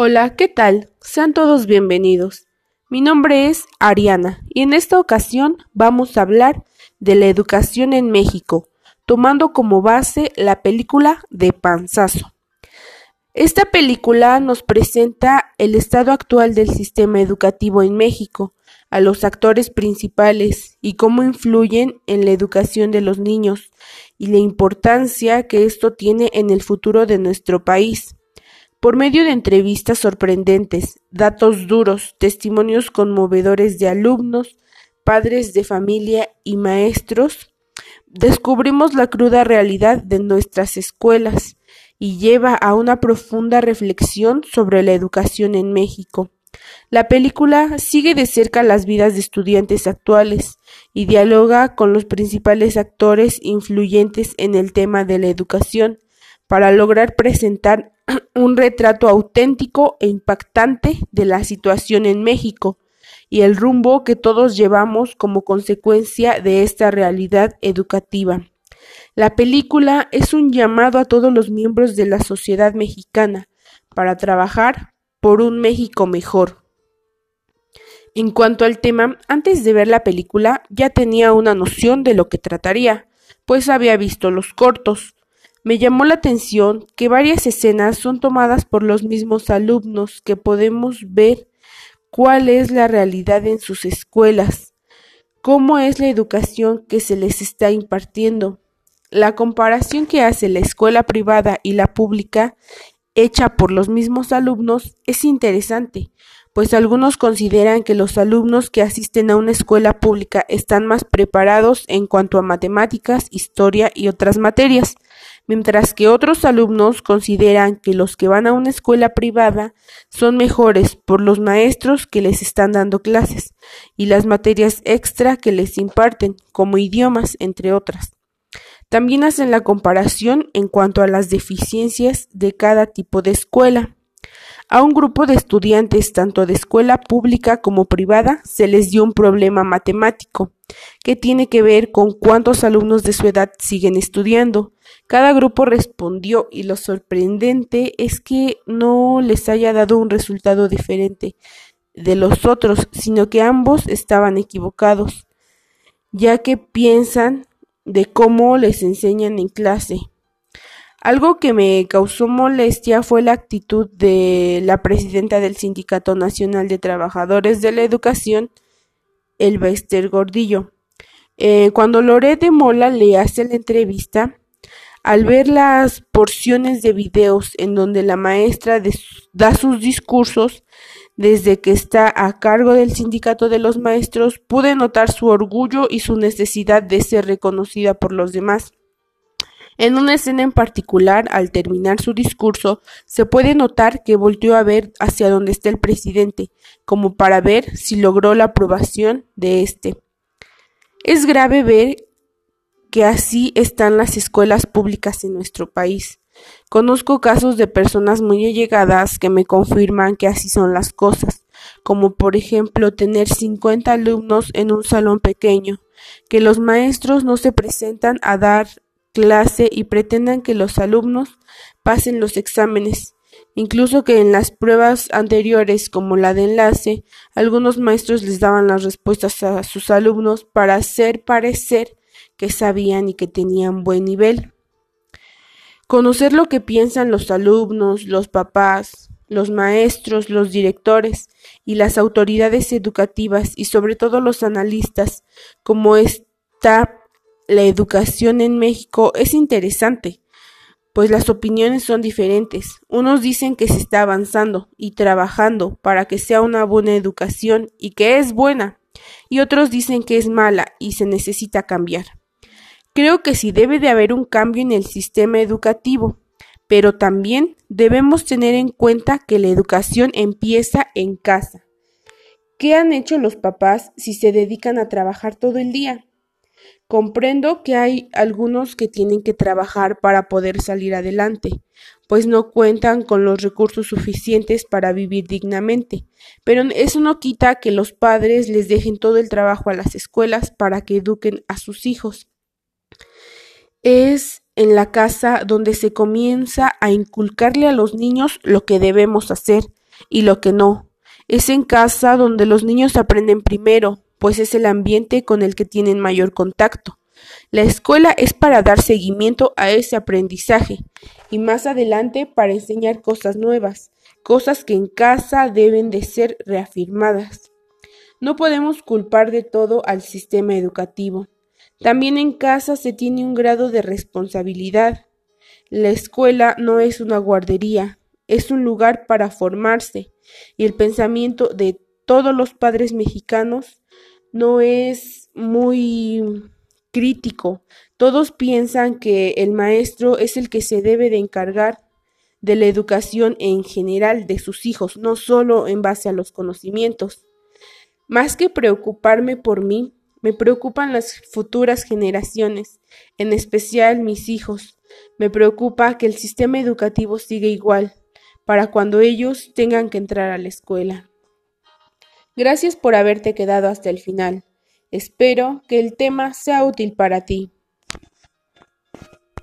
Hola, ¿qué tal? Sean todos bienvenidos. Mi nombre es Ariana y en esta ocasión vamos a hablar de la educación en México, tomando como base la película de Panzazo. Esta película nos presenta el estado actual del sistema educativo en México, a los actores principales y cómo influyen en la educación de los niños y la importancia que esto tiene en el futuro de nuestro país. Por medio de entrevistas sorprendentes, datos duros, testimonios conmovedores de alumnos, padres de familia y maestros, descubrimos la cruda realidad de nuestras escuelas y lleva a una profunda reflexión sobre la educación en México. La película sigue de cerca las vidas de estudiantes actuales y dialoga con los principales actores influyentes en el tema de la educación para lograr presentar un retrato auténtico e impactante de la situación en México y el rumbo que todos llevamos como consecuencia de esta realidad educativa. La película es un llamado a todos los miembros de la sociedad mexicana para trabajar por un México mejor. En cuanto al tema, antes de ver la película ya tenía una noción de lo que trataría, pues había visto los cortos, me llamó la atención que varias escenas son tomadas por los mismos alumnos que podemos ver cuál es la realidad en sus escuelas, cómo es la educación que se les está impartiendo. La comparación que hace la escuela privada y la pública, hecha por los mismos alumnos, es interesante, pues algunos consideran que los alumnos que asisten a una escuela pública están más preparados en cuanto a matemáticas, historia y otras materias, mientras que otros alumnos consideran que los que van a una escuela privada son mejores por los maestros que les están dando clases y las materias extra que les imparten, como idiomas, entre otras. También hacen la comparación en cuanto a las deficiencias de cada tipo de escuela. A un grupo de estudiantes tanto de escuela pública como privada se les dio un problema matemático, que tiene que ver con cuántos alumnos de su edad siguen estudiando. Cada grupo respondió y lo sorprendente es que no les haya dado un resultado diferente de los otros, sino que ambos estaban equivocados, ya que piensan de cómo les enseñan en clase. Algo que me causó molestia fue la actitud de la presidenta del Sindicato Nacional de Trabajadores de la Educación, Elbester Gordillo. Eh, cuando Loret de Mola le hace la entrevista, al ver las porciones de videos en donde la maestra da sus discursos desde que está a cargo del sindicato de los maestros, pude notar su orgullo y su necesidad de ser reconocida por los demás. En una escena en particular, al terminar su discurso, se puede notar que volteó a ver hacia donde está el presidente, como para ver si logró la aprobación de éste. Es grave ver que así están las escuelas públicas en nuestro país. Conozco casos de personas muy allegadas que me confirman que así son las cosas, como por ejemplo tener 50 alumnos en un salón pequeño, que los maestros no se presentan a dar clase y pretendan que los alumnos pasen los exámenes, incluso que en las pruebas anteriores como la de enlace, algunos maestros les daban las respuestas a sus alumnos para hacer parecer que sabían y que tenían buen nivel. Conocer lo que piensan los alumnos, los papás, los maestros, los directores y las autoridades educativas y sobre todo los analistas, como está la educación en México es interesante, pues las opiniones son diferentes. Unos dicen que se está avanzando y trabajando para que sea una buena educación y que es buena, y otros dicen que es mala y se necesita cambiar. Creo que sí debe de haber un cambio en el sistema educativo, pero también debemos tener en cuenta que la educación empieza en casa. ¿Qué han hecho los papás si se dedican a trabajar todo el día? Comprendo que hay algunos que tienen que trabajar para poder salir adelante, pues no cuentan con los recursos suficientes para vivir dignamente, pero eso no quita que los padres les dejen todo el trabajo a las escuelas para que eduquen a sus hijos. Es en la casa donde se comienza a inculcarle a los niños lo que debemos hacer, y lo que no. Es en casa donde los niños aprenden primero, pues es el ambiente con el que tienen mayor contacto. La escuela es para dar seguimiento a ese aprendizaje y más adelante para enseñar cosas nuevas, cosas que en casa deben de ser reafirmadas. No podemos culpar de todo al sistema educativo. También en casa se tiene un grado de responsabilidad. La escuela no es una guardería, es un lugar para formarse y el pensamiento de todos los padres mexicanos no es muy crítico. Todos piensan que el maestro es el que se debe de encargar de la educación en general de sus hijos, no solo en base a los conocimientos. Más que preocuparme por mí, me preocupan las futuras generaciones, en especial mis hijos. Me preocupa que el sistema educativo siga igual, para cuando ellos tengan que entrar a la escuela. Gracias por haberte quedado hasta el final. Espero que el tema sea útil para ti.